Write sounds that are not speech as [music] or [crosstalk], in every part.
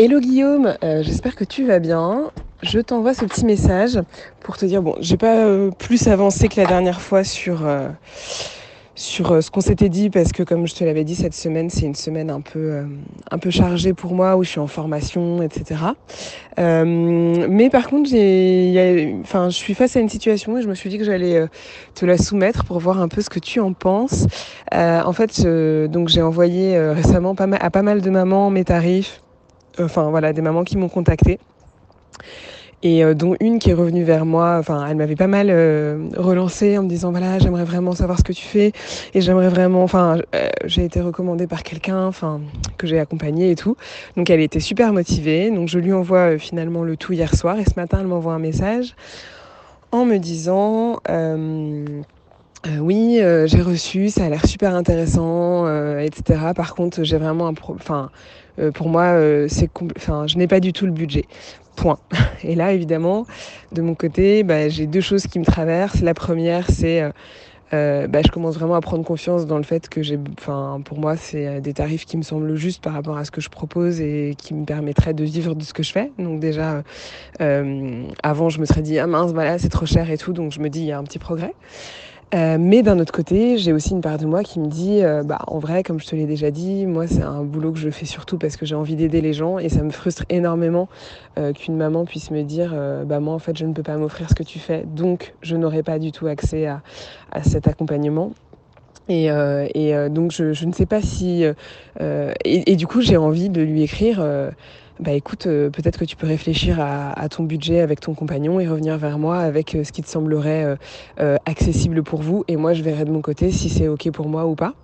Hello Guillaume, euh, j'espère que tu vas bien. Je t'envoie ce petit message pour te dire, bon, j'ai pas euh, plus avancé que la dernière fois sur, euh, sur ce qu'on s'était dit parce que comme je te l'avais dit, cette semaine, c'est une semaine un peu, un peu chargée pour moi où je suis en formation, etc. mais par contre, j'ai, enfin, je suis face à une situation et je me suis dit que j'allais te la soumettre pour voir un peu ce que tu en penses. en fait, donc j'ai envoyé récemment pas mal, à pas mal de mamans mes tarifs enfin voilà, des mamans qui m'ont contacté et euh, dont une qui est revenue vers moi. Elle m'avait pas mal euh, relancé en me disant voilà, j'aimerais vraiment savoir ce que tu fais et j'aimerais vraiment. Enfin, euh, j'ai été recommandée par quelqu'un, enfin que j'ai accompagné et tout. Donc elle était super motivée. Donc je lui envoie finalement le tout hier soir et ce matin elle m'envoie un message en me disant. oui, j'ai reçu, ça a l'air super intéressant, etc. Par contre, j'ai vraiment un enfin, euh, pour moi, euh, c'est enfin, je n'ai pas du tout le budget. Point. [laughs] Et là, évidemment, de mon côté, bah, j'ai deux choses qui me traversent. La première, c'est euh, bah, je commence vraiment à prendre confiance dans le fait que j'ai, enfin, pour moi, c'est des tarifs qui me semblent justes par rapport à ce que je propose et qui me permettraient de vivre de ce que je fais. Donc déjà, avant, je me serais dit ah mince, voilà, c'est trop cher et tout. Donc je me dis il y a un petit progrès. Euh, mais d'un autre côté, j'ai aussi une part de moi qui me dit, euh, bah, en vrai, comme je te l'ai déjà dit, moi, c'est un boulot que je fais surtout parce que j'ai envie d'aider les gens et ça me frustre énormément euh, qu'une maman puisse me dire, bah, moi, en fait, je ne peux pas m'offrir ce que tu fais, donc je n'aurai pas du tout accès à, cet accompagnement. Et, donc, je, ne sais pas si... Et, du coup, j'ai envie de lui écrire bah écoute, euh, peut-être que tu peux réfléchir à, ton budget avec ton compagnon et revenir vers moi avec euh, ce qui te semblerait euh, accessible pour vous. Et moi, je verrai de mon côté si c'est OK pour moi ou pas.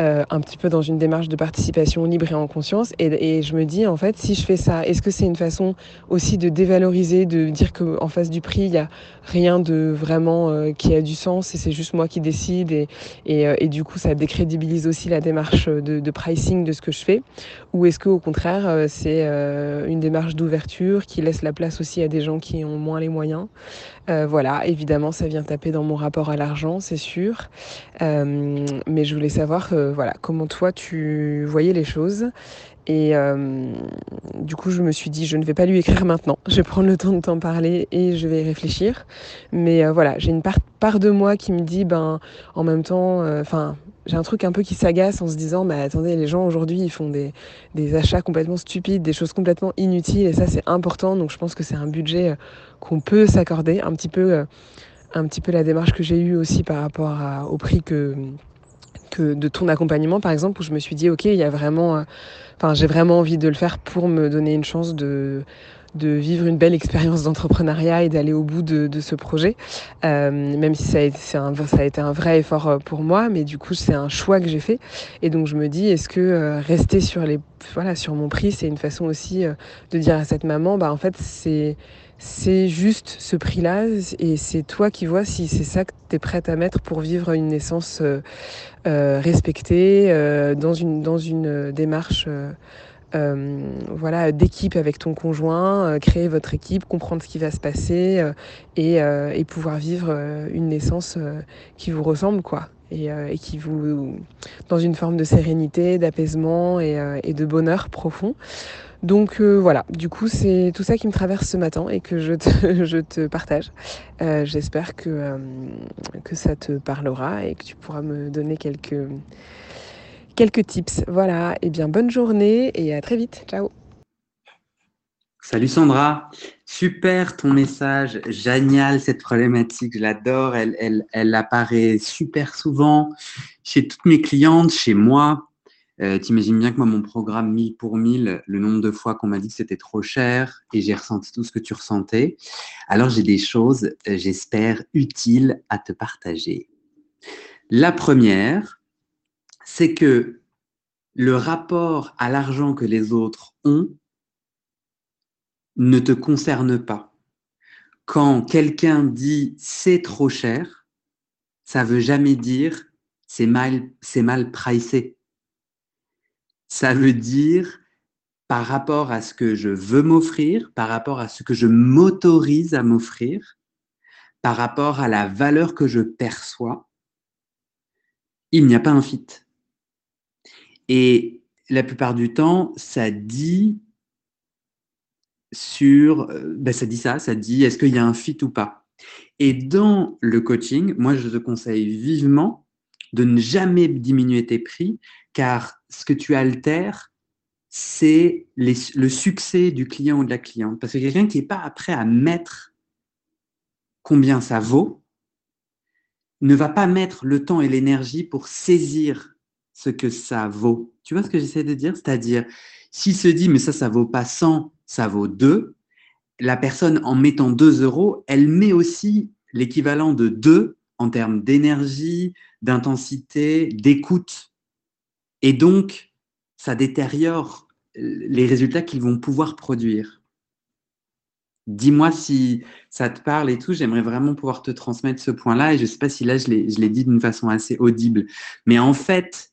Euh, un petit peu dans une démarche de participation libre et en conscience. Et, et je me dis, en fait, si je fais ça, est-ce que c'est une façon aussi de dévaloriser, de dire qu'en face du prix, il n'y a rien de vraiment euh, qui a du sens et c'est juste moi qui décide et, et, euh, et, du coup, ça décrédibilise aussi la démarche de, de pricing de ce que je fais? Ou est-ce qu'au contraire, c'est une démarche d'ouverture qui laisse la place aussi à des gens qui ont moins les moyens? Voilà, évidemment, ça vient taper dans mon rapport à l'argent, c'est sûr. mais je voulais savoir voilà, comment toi tu voyais les choses. Et euh, du coup, je me suis dit, je ne vais pas lui écrire maintenant. Je vais prendre le temps de t'en parler et je vais y réfléchir. Mais euh, voilà, j'ai une part, de moi qui me dit, ben, en même temps, euh, enfin, j'ai un truc un peu qui s'agace en se disant, bah attendez, les gens aujourd'hui, ils font des, des, achats complètement stupides, des choses complètement inutiles, et ça, c'est important. Donc, je pense que c'est un budget qu'on peut s'accorder, un petit peu, un petit peu la démarche que j'ai eue aussi par rapport au prix que que de ton accompagnement, par exemple, où je me suis dit, OK, il y a vraiment, enfin, j'ai vraiment envie de le faire pour me donner une chance de, de vivre une belle expérience d'entrepreneuriat et d'aller au bout de, de ce projet, euh, même si ça a, été, un, ça a été un vrai effort euh, pour moi, mais du coup c'est un choix que j'ai fait. Et donc je me dis, est-ce que rester sur les, voilà, sur mon prix, c'est une façon aussi de dire à cette maman, bah en fait c'est c'est juste ce prix-là et c'est toi qui vois si c'est ça que tu es prête à mettre pour vivre une naissance euh, euh, respectée euh, dans une, dans une démarche voilà, d'équipe avec ton conjoint, créer votre équipe, comprendre ce qui va se passer et, et, pouvoir vivre une naissance qui vous ressemble quoi. Et, et, qui vous dans une forme de sérénité, d'apaisement et, et de bonheur profond. Donc euh, voilà, du coup c'est tout ça qui me traverse ce matin et que je te, [laughs] je te partage. Euh, J'espère que, euh, que ça te parlera et que tu pourras me donner quelques, quelques tips. Voilà, et bien bonne journée et à très vite. Ciao Salut Sandra, super ton message, génial cette problématique, je l'adore, elle, elle, elle apparaît super souvent chez toutes mes clientes, chez moi, euh, T'imagines bien que moi, mon programme 1000 pour 1000, le nombre de fois qu'on m'a dit que c'était trop cher et j'ai ressenti tout ce que tu ressentais. Alors, j'ai des choses, j'espère, utiles à te partager. La première, c'est que le rapport à l'argent que les autres ont ne te concerne pas. Quand quelqu'un dit c'est trop cher, ça veut jamais dire c'est mal, c'est mal pricé ça veut dire par rapport à ce que je veux m'offrir, par rapport à ce que je m'autorise à m'offrir, par rapport à la valeur que je perçois, il n'y a pas un fit. Et la plupart du temps, ça dit sur, ben ça dit ça, ça dit est-ce qu'il y a un fit ou pas. Et dans le coaching, moi, je te conseille vivement de ne jamais diminuer tes prix, car ce que tu altères, c'est le succès du client ou de la cliente. Parce que quelqu'un qui n'est pas prêt à mettre combien ça vaut, ne va pas mettre le temps et l'énergie pour saisir ce que ça vaut. Tu vois ce que j'essaie de dire? C'est-à-dire, s'il se dit, mais ça, ça vaut pas 100, ça vaut 2, la personne, en mettant 2 euros, elle met aussi l'équivalent de 2 en termes d'énergie, d'intensité, d'écoute. Et donc, ça détériore les résultats qu'ils vont pouvoir produire. Dis-moi si ça te parle et tout. J'aimerais vraiment pouvoir te transmettre ce point-là. Et je ne sais pas si là, je l'ai dit d'une façon assez audible. Mais en fait,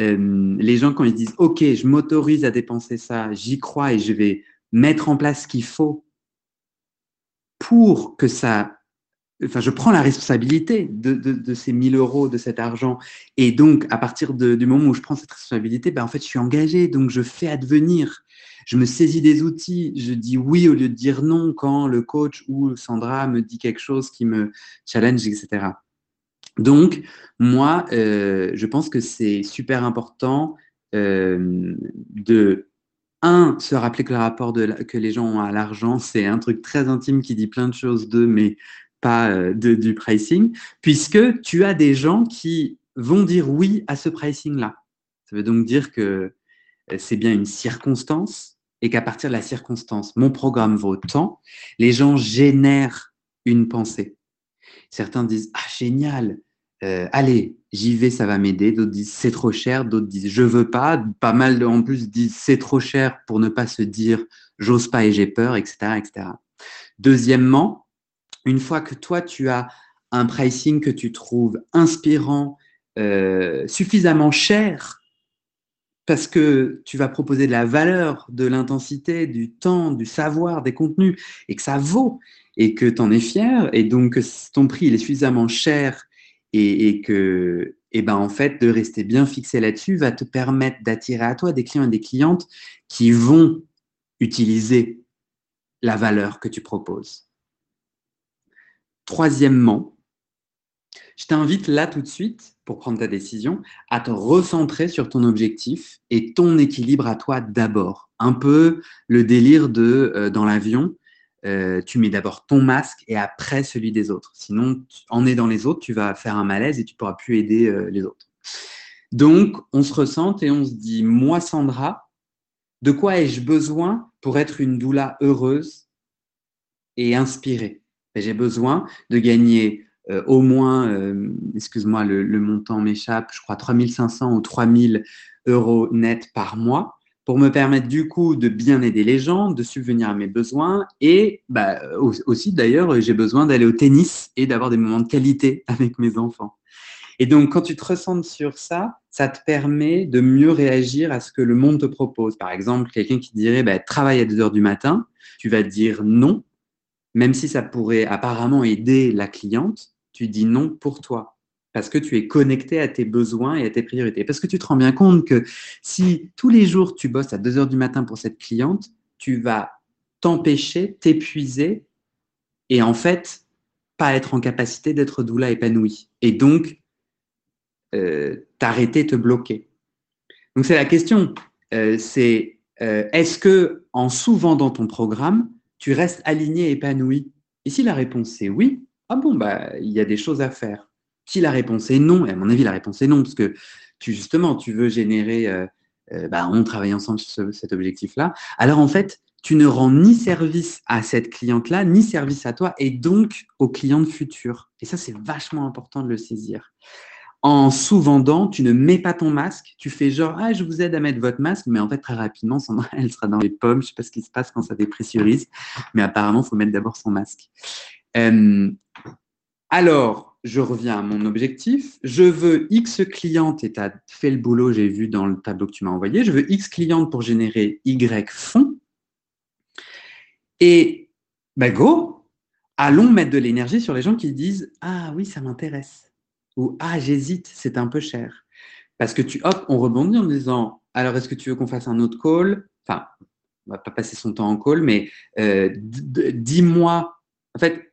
euh, les gens, quand ils disent OK, je m'autorise à dépenser ça, j'y crois et je vais mettre en place ce qu'il faut pour que ça. Enfin, je prends la responsabilité de, ces 1000 euros, de cet argent. Et donc, à partir du moment où je prends cette responsabilité, ben, en fait, je suis engagé. Donc, je fais advenir. Je me saisis des outils. Je dis oui au lieu de dire non quand le coach ou Sandra me dit quelque chose qui me challenge, etc. Donc, moi, euh, je pense que c'est super important euh, de un, se rappeler que le rapport que les gens ont à l'argent, [laughs] c'est un truc très intime qui dit plein de choses d'eux, mais pas euh, de, du pricing, puisque tu as des gens qui vont dire oui à ce pricing-là. Ça veut donc dire que c'est bien une circonstance et qu'à partir de la circonstance, mon programme vaut tant, les gens génèrent une pensée. Certains disent Ah, génial, euh, allez, j'y vais, ça va m'aider. D'autres disent c'est trop cher. D'autres disent je veux pas. Pas mal en plus disent c'est trop cher pour ne pas se dire j'ose pas et j'ai peur, etc., etc. Deuxièmement, une fois que toi tu as un pricing que tu trouves inspirant, euh, suffisamment cher, parce que tu vas proposer de la valeur, de l'intensité, du temps, du savoir, des contenus, et que ça vaut, et que tu en es fier, et donc ton prix il est suffisamment cher et, que, et ben en fait, de rester bien fixé là-dessus va te permettre d'attirer à toi des clients et des clientes qui vont utiliser la valeur que tu proposes. Troisièmement, je t'invite là tout de suite, pour prendre ta décision, à te recentrer sur ton objectif et ton équilibre à toi d'abord. Un peu le délire de euh, dans l'avion, euh, tu mets d'abord ton masque et après celui des autres. Sinon, en aidant les autres, tu vas faire un malaise et tu pourras plus aider euh, les autres. Donc, on se ressent et on se dit, moi, Sandra, de quoi ai-je besoin pour être une doula heureuse et inspirée? J'ai besoin de gagner euh, au moins, excuse-moi, le, le, montant m'échappe, je crois 3500 ou 3000 euros net par mois pour me permettre du coup de bien aider les gens, de subvenir à mes besoins et bah, aussi d'ailleurs j'ai besoin d'aller au tennis et d'avoir des moments de qualité [laughs] avec mes enfants. Et donc quand tu te ressens sur ça, ça te permet de mieux réagir à ce que le monde te propose. Par exemple, quelqu'un qui dirait bah, travaille à 2 heures du matin, tu vas dire non, même si ça pourrait apparemment aider la cliente, tu dis non pour toi parce que tu es connecté à tes besoins et à tes priorités. Parce que tu te rends bien compte que si tous les jours tu bosses à 2 heures du matin pour cette cliente, tu vas t'empêcher, t'épuiser et en fait, pas être en capacité d'être doula épanoui. Et donc, euh, t'arrêter, te bloquer. Donc, c'est la question. Euh, c'est euh, est-ce que en sous-vendant ton programme, tu restes aligné, épanoui? Et si la réponse est oui, ah bon, bah, il y a des choses à faire. Si la réponse est non, et à mon avis, la réponse est non, parce que tu, justement, tu veux générer, euh, euh, bah, on travaille ensemble sur cet objectif-là, alors en fait, tu ne rends ni service à cette cliente-là, ni service à toi, et donc aux clientes futures. Et ça, c'est vachement important de le saisir. En sous-vendant, tu ne mets pas ton masque, tu fais genre, ah, je vous aide à mettre votre masque, mais en fait, très rapidement, [laughs] elle sera dans les pommes. Je ne sais pas ce qui se passe quand ça dépressurise, mais apparemment, il faut mettre d'abord son masque. Euh, alors, je reviens à mon objectif. Je veux X clientes, et tu as fait le boulot, j'ai vu dans le tableau que tu m'as envoyé. Je veux X clientes pour générer Y fonds. Et ben go, allons mettre de l'énergie sur les gens qui disent Ah oui, ça m'intéresse. Ou Ah, j'hésite, c'est un peu cher. Parce que tu, hop, on rebondit en disant Alors, est-ce que tu veux qu'on fasse un autre call? Enfin, on va pas passer son temps en call, mais euh, dis-moi, en fait,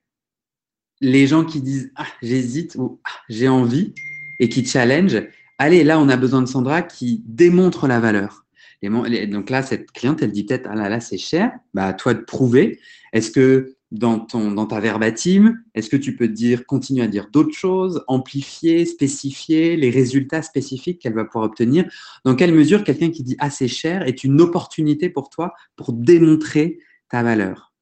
les gens qui disent ah, j'hésite ou ah, j'ai envie et qui challenge, allez, là, on a besoin de Sandra qui démontre la valeur. donc là, cette cliente, elle dit peut-être, ah là, là, c'est cher, bah, à toi de prouver. Est-ce que dans, ton, dans ta verbatim, est-ce que tu peux dire, continuer à dire d'autres choses, amplifier, spécifier les résultats spécifiques qu'elle va pouvoir obtenir? Dans quelle mesure quelqu'un qui dit, ah, c'est cher est une opportunité pour toi pour démontrer ta valeur?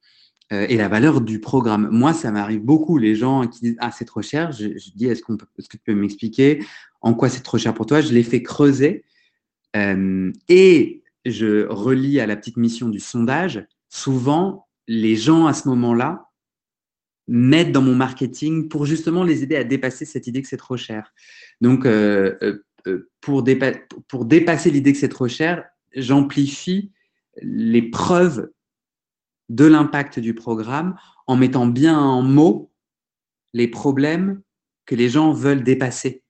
Et la valeur du programme. Moi, ça m'arrive beaucoup, les gens qui disent Ah, c'est trop cher. Je, dis Est-ce est que tu peux m'expliquer en quoi c'est trop cher pour toi? Je les fais creuser euh, et je relis à la petite mission du sondage. Souvent, les gens à ce moment-là mettent dans mon marketing pour justement les aider à dépasser cette idée que c'est trop cher. Donc, euh, pour dépasser l'idée que c'est trop cher, j'amplifie les preuves de l'impact du programme en mettant bien en mots les problèmes que les gens veulent dépasser.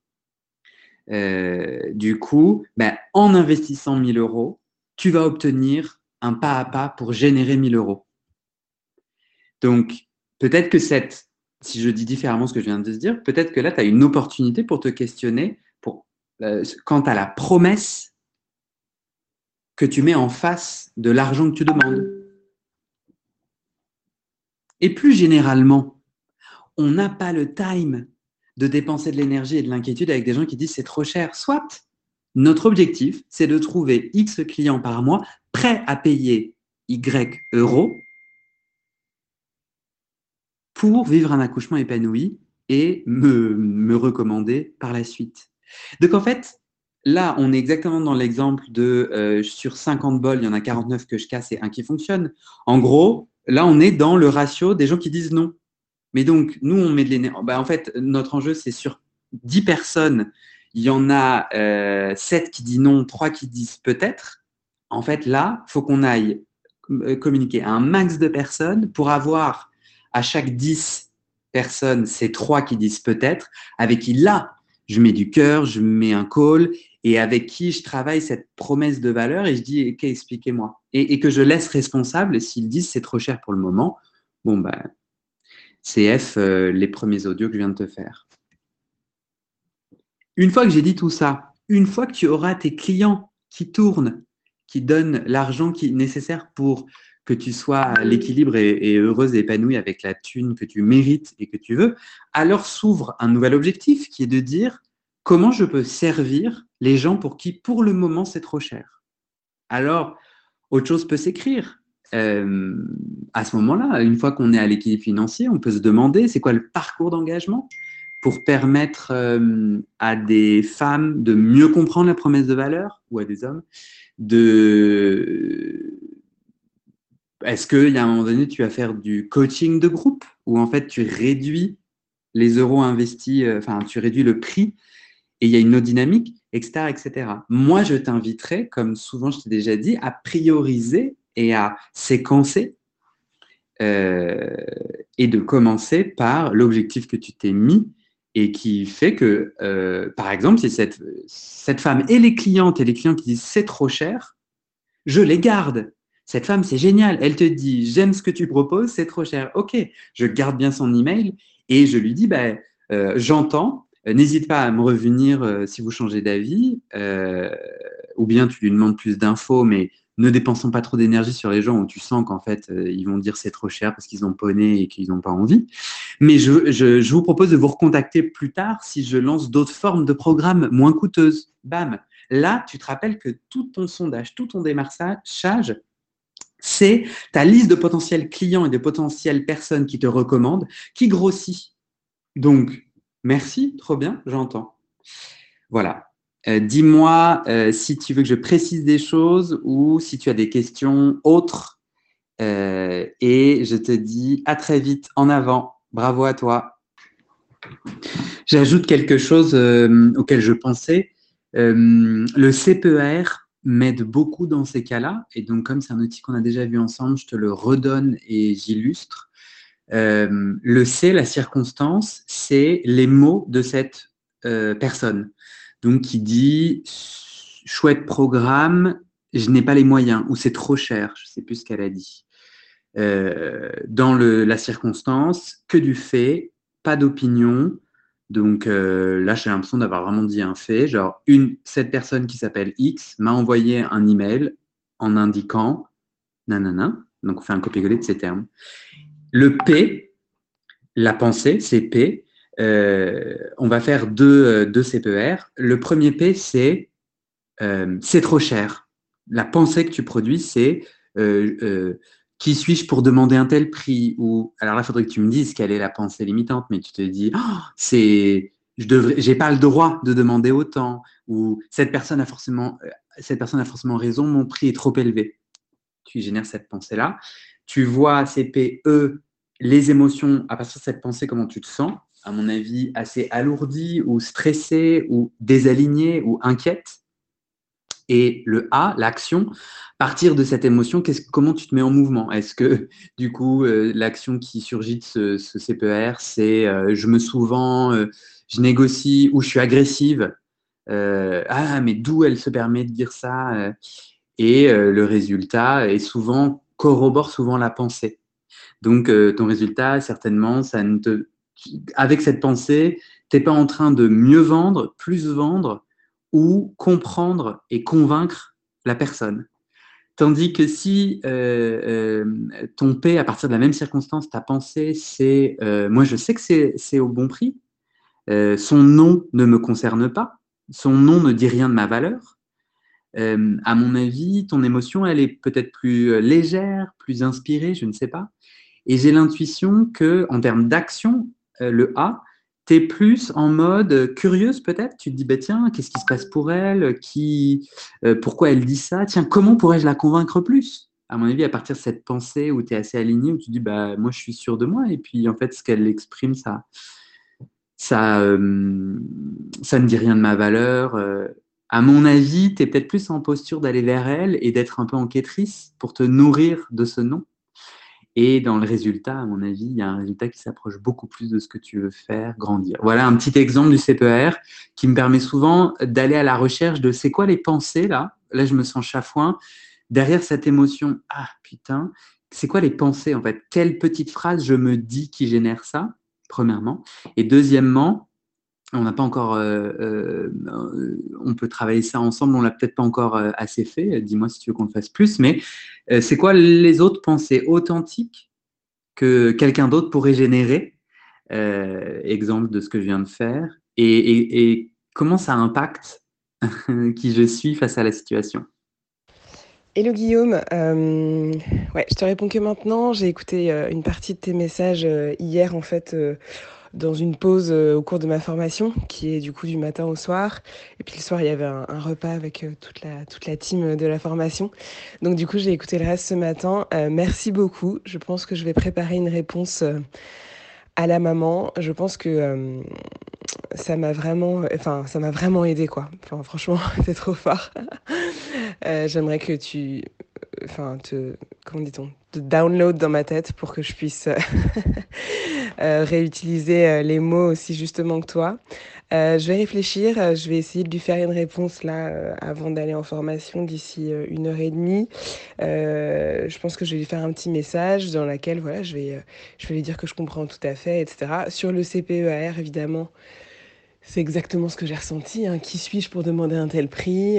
Euh, du coup, ben, en investissant 1000 euros, tu vas obtenir un pas à pas pour générer 1000 euros. Donc, peut-être que cette, si je dis différemment ce que je viens de se dire, peut-être que là, tu as une opportunité pour te questionner euh, quant à la promesse que tu mets en face de l'argent que tu demandes. Et plus généralement, on n'a pas le time de dépenser de l'énergie et de l'inquiétude avec des gens qui disent c'est trop cher. Soit notre objectif, c'est de trouver X clients par mois prêts à payer Y euros pour vivre un accouchement épanoui et me, recommander par la suite. Donc en fait, là, on est exactement dans l'exemple de euh, sur 50 bols, il y en a 49 que je casse et un qui fonctionne. En gros, là, on est dans le ratio des gens qui disent non. Mais donc, nous, on met de l'énergie. Bah, en fait, notre enjeu, c'est sur 10 personnes, il y en a euh, 7 qui disent non, 3 qui disent peut-être. En fait, là, il faut qu'on aille euh, communiquer à un max de personnes pour avoir à chaque 10 personnes, ces 3 qui disent peut-être, avec qui là, je mets du cœur, je mets un call et avec qui je travaille cette promesse de valeur et je dis, ok, expliquez-moi. Et, que je laisse responsable s'ils disent c'est trop cher pour le moment. Bon, ben, CF, euh, les premiers audios que je viens de te faire. Une fois que j'ai dit tout ça, une fois que tu auras tes clients qui tournent, qui donnent l'argent qui nécessaire pour que tu sois à l'équilibre et, et, heureuse et épanouie avec la thune que tu mérites et que tu veux, alors s'ouvre un nouvel objectif qui est de dire comment je peux servir les gens pour qui, pour le moment, c'est trop cher? Alors, autre chose peut s'écrire. Euh, à ce moment-là, une fois qu'on est à l'équilibre financier, on peut se demander c'est quoi le parcours d'engagement pour permettre euh, à des femmes de mieux comprendre la promesse de valeur ou à des hommes de est-ce qu'il y a un moment donné, tu vas faire du coaching de groupe où en fait tu réduis les euros investis, euh, enfin tu réduis le prix et il y a une autre dynamique, etc. etc. Moi, je t'inviterai, comme souvent je t'ai déjà dit, à prioriser et à séquencer euh, et de commencer par l'objectif que tu t'es mis et qui fait que, euh, par exemple, si cette, cette femme et les clientes et les clients qui disent c'est trop cher, je les garde. Cette femme, c'est génial. Elle te dit j'aime ce que tu proposes, c'est trop cher. Ok, je garde bien son email et je lui dis bah, euh, j'entends, n'hésite pas à me revenir euh, si vous changez d'avis, euh, ou bien tu lui demandes plus d'infos, mais ne dépensons pas trop d'énergie sur les gens où tu sens qu'en fait, ils vont dire c'est trop cher parce qu'ils ont poney et qu'ils n'ont pas envie. Mais je, je, vous propose de vous recontacter plus tard si je lance d'autres formes de programmes moins coûteuses. Bam Là, tu te rappelles que tout ton sondage, tout ton démarchage, c'est ta liste de potentiels clients et de potentielles personnes qui te recommandent qui grossit. Donc, Merci, trop bien, j'entends. Voilà. Euh, dis-moi euh, si tu veux que je précise des choses ou si tu as des questions autres. Euh, et je te dis à très vite en avant. Bravo à toi. J'ajoute quelque chose auquel je pensais. le CPR m'aide beaucoup dans ces cas-là. Et donc, comme c'est un outil qu'on a déjà vu ensemble, je te le redonne et j'illustre. Euh, le C, la circonstance, c'est les mots de cette euh, personne. Donc, qui dit chouette programme, je n'ai pas les moyens ou c'est trop cher, je ne sais plus ce qu'elle a dit. Euh, dans le, la circonstance, que du fait, pas d'opinion. Donc là, j'ai l'impression d'avoir vraiment dit un fait. Genre, une, cette personne qui s'appelle X m'a envoyé un email en indiquant nanana. Donc, on fait un copier-coller de ces termes. Le P, la pensée, c'est P. Euh, on va faire deux, deux CPR. Le premier P, c'est c'est trop cher. La pensée que tu produis, c'est qui suis-je pour demander un tel prix Ou alors là, il faudrait que tu me dises quelle est la pensée limitante, mais tu te dis, oh, c'est, je devrais, j'ai pas le droit de demander autant, ou cette personne a forcément, euh, cette personne a forcément raison, mon prix est trop élevé. Tu génères cette pensée-là. Tu vois CPE, les émotions à partir de cette pensée, comment tu te sens À mon avis, assez alourdi ou stressé ou désaligné ou inquiète. Et le A, l'action, partir de cette émotion, comment tu te mets en mouvement? Est-ce que, [laughs] du coup, euh, l'action qui surgit de ce, ce CPR, c'est euh, je me souvent, euh, je négocie ou je suis agressive Ah, mais d'où elle se permet de dire ça Et le résultat est souvent, corrobore souvent la pensée. Donc, ton résultat, certainement, ça ne te. Avec cette pensée, tu n'es pas en train de mieux vendre, plus vendre, ou comprendre et convaincre la personne. Tandis que si euh, euh, ton P, à partir de la même circonstance, ta pensée, c'est euh, moi je sais que c'est au bon prix, son nom ne me concerne pas, son nom ne dit rien de ma valeur, à mon avis, ton émotion, elle est peut-être plus légère, plus inspirée, je ne sais pas. Et j'ai l'intuition que, en termes d'action, le A, tu es plus en mode curieuse peut-être. Tu te dis, bah, tiens, qu'est-ce qui se passe pour elle? Qui, euh, Pourquoi elle dit ça? Tiens, comment pourrais-je la convaincre plus? À mon avis, à partir de cette pensée où tu es assez aligné, où tu dis, bah, moi, je suis sûr de moi. Et puis, en fait, ce qu'elle exprime, ça, ça, euh, ça ne dit rien de ma valeur. À mon avis, tu es peut-être plus en posture d'aller vers elle et d'être un peu enquêtrice pour te nourrir de ce nom et dans le résultat, à mon avis, il y a un résultat qui s'approche beaucoup plus de ce que tu veux faire grandir. Voilà un petit exemple du CPR qui me permet souvent d'aller à la recherche de c'est quoi les pensées là. Là, je me sens chafouin. Derrière cette émotion, ah putain, c'est quoi les pensées en fait? Quelle petite phrase je me dis qui génère ça, premièrement. Et deuxièmement, on n'a pas encore, euh, euh, on peut travailler ça ensemble, on l'a peut-être pas encore euh, assez fait. Dis-moi si tu veux qu'on le fasse plus, mais c'est quoi les autres pensées authentiques que quelqu'un d'autre pourrait générer Exemple de ce que je viens de faire, et, comment ça impacte [laughs] qui je suis face à la situation? Hello Guillaume, ouais, je te réponds que maintenant. J'ai écouté une partie de tes messages hier en fait dans une pause euh, au cours de ma formation, qui est du coup du matin au soir. Et puis le soir, il y avait un, repas avec euh, toute, la, toute la team de la formation. Donc du coup, j'ai écouté le reste ce matin. Euh, merci beaucoup. Je pense que je vais préparer une réponse à la maman. Je pense que ça m'a vraiment, enfin, vraiment aidé, quoi. Enfin, franchement, [laughs] c'est trop fort. [laughs] J'aimerais que tu, enfin, te, comment dit-on, de download dans ma tête pour que je puisse [laughs] euh, réutiliser euh, les mots aussi justement que toi. Euh, je vais réfléchir, je vais essayer de lui faire une réponse là avant d'aller en formation d'ici une heure et demie. je pense que je vais lui faire un petit message dans lequel voilà, je vais, je vais lui dire que je comprends tout à fait, etc. Sur le CPEAR, évidemment, c'est exactement ce que j'ai ressenti. Hein. Qui suis-je pour demander un tel prix?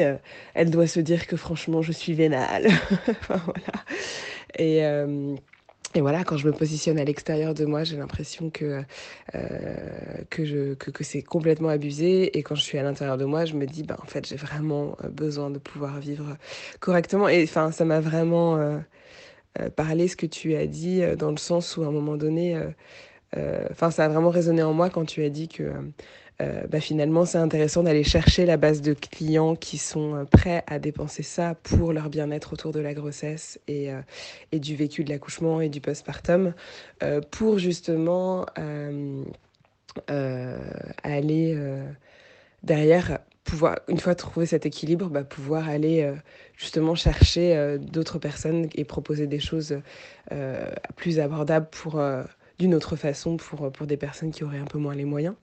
Elle doit se dire que franchement, je suis vénale. [laughs] enfin, voilà. Et, euh, et voilà, quand je me positionne à l'extérieur de moi, j'ai l'impression que, euh, que, que, que c'est complètement abusé. Et quand je suis à l'intérieur de moi, je me dis, bah, en fait, j'ai vraiment besoin de pouvoir vivre correctement. Et enfin, ça m'a vraiment euh, parlé ce que tu as dit, dans le sens où à un moment donné, enfin, ça a vraiment résonné en moi quand tu as dit que euh, bah, finalement, c'est intéressant d'aller chercher la base de clients qui sont euh, prêts à dépenser ça pour leur bien-être autour de la grossesse et, euh, et du vécu de l'accouchement et du postpartum, pour justement aller derrière pouvoir, une fois trouvé cet équilibre, bah, pouvoir aller justement chercher d'autres personnes et proposer des choses plus abordables pour d'une autre façon pour, pour des personnes qui auraient un peu moins les moyens.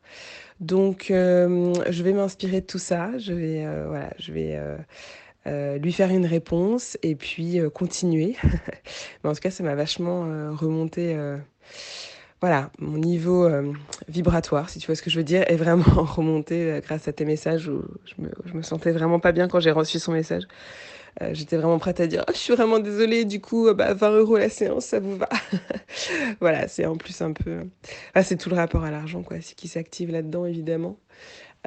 Donc, euh, je vais m'inspirer de tout ça. Je vais, euh, voilà, je vais lui faire une réponse et puis continuer. [laughs] Mais en tout cas, ça m'a vachement remonté voilà, mon niveau vibratoire, si tu vois ce que je veux dire, est vraiment [laughs] remonté grâce à tes messages où je me, je me sentais vraiment pas bien quand j'ai reçu son message. Euh, j'étais vraiment prête à dire [laughs] Je suis vraiment désolée, du coup, bah, 20 euros la séance, ça vous va? [laughs] Voilà, c'est en plus un peu. Ah, c'est tout le rapport à l'argent, quoi, qui s'active là-dedans, évidemment.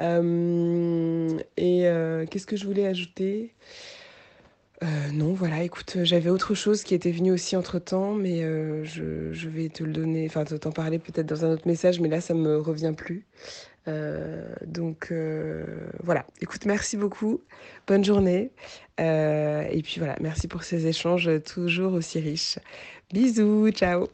Euh, et euh, qu'est-ce que je voulais ajouter? Non, voilà, écoute, j'avais autre chose qui était venu aussi entre temps, mais je, je, vais te le donner, enfin, t'en parler peut-être dans un autre message, mais là, ça me revient plus. Euh, donc euh, voilà, écoute, merci beaucoup, bonne journée. Euh, et puis voilà, merci pour ces échanges toujours aussi riches. Bisous, ciao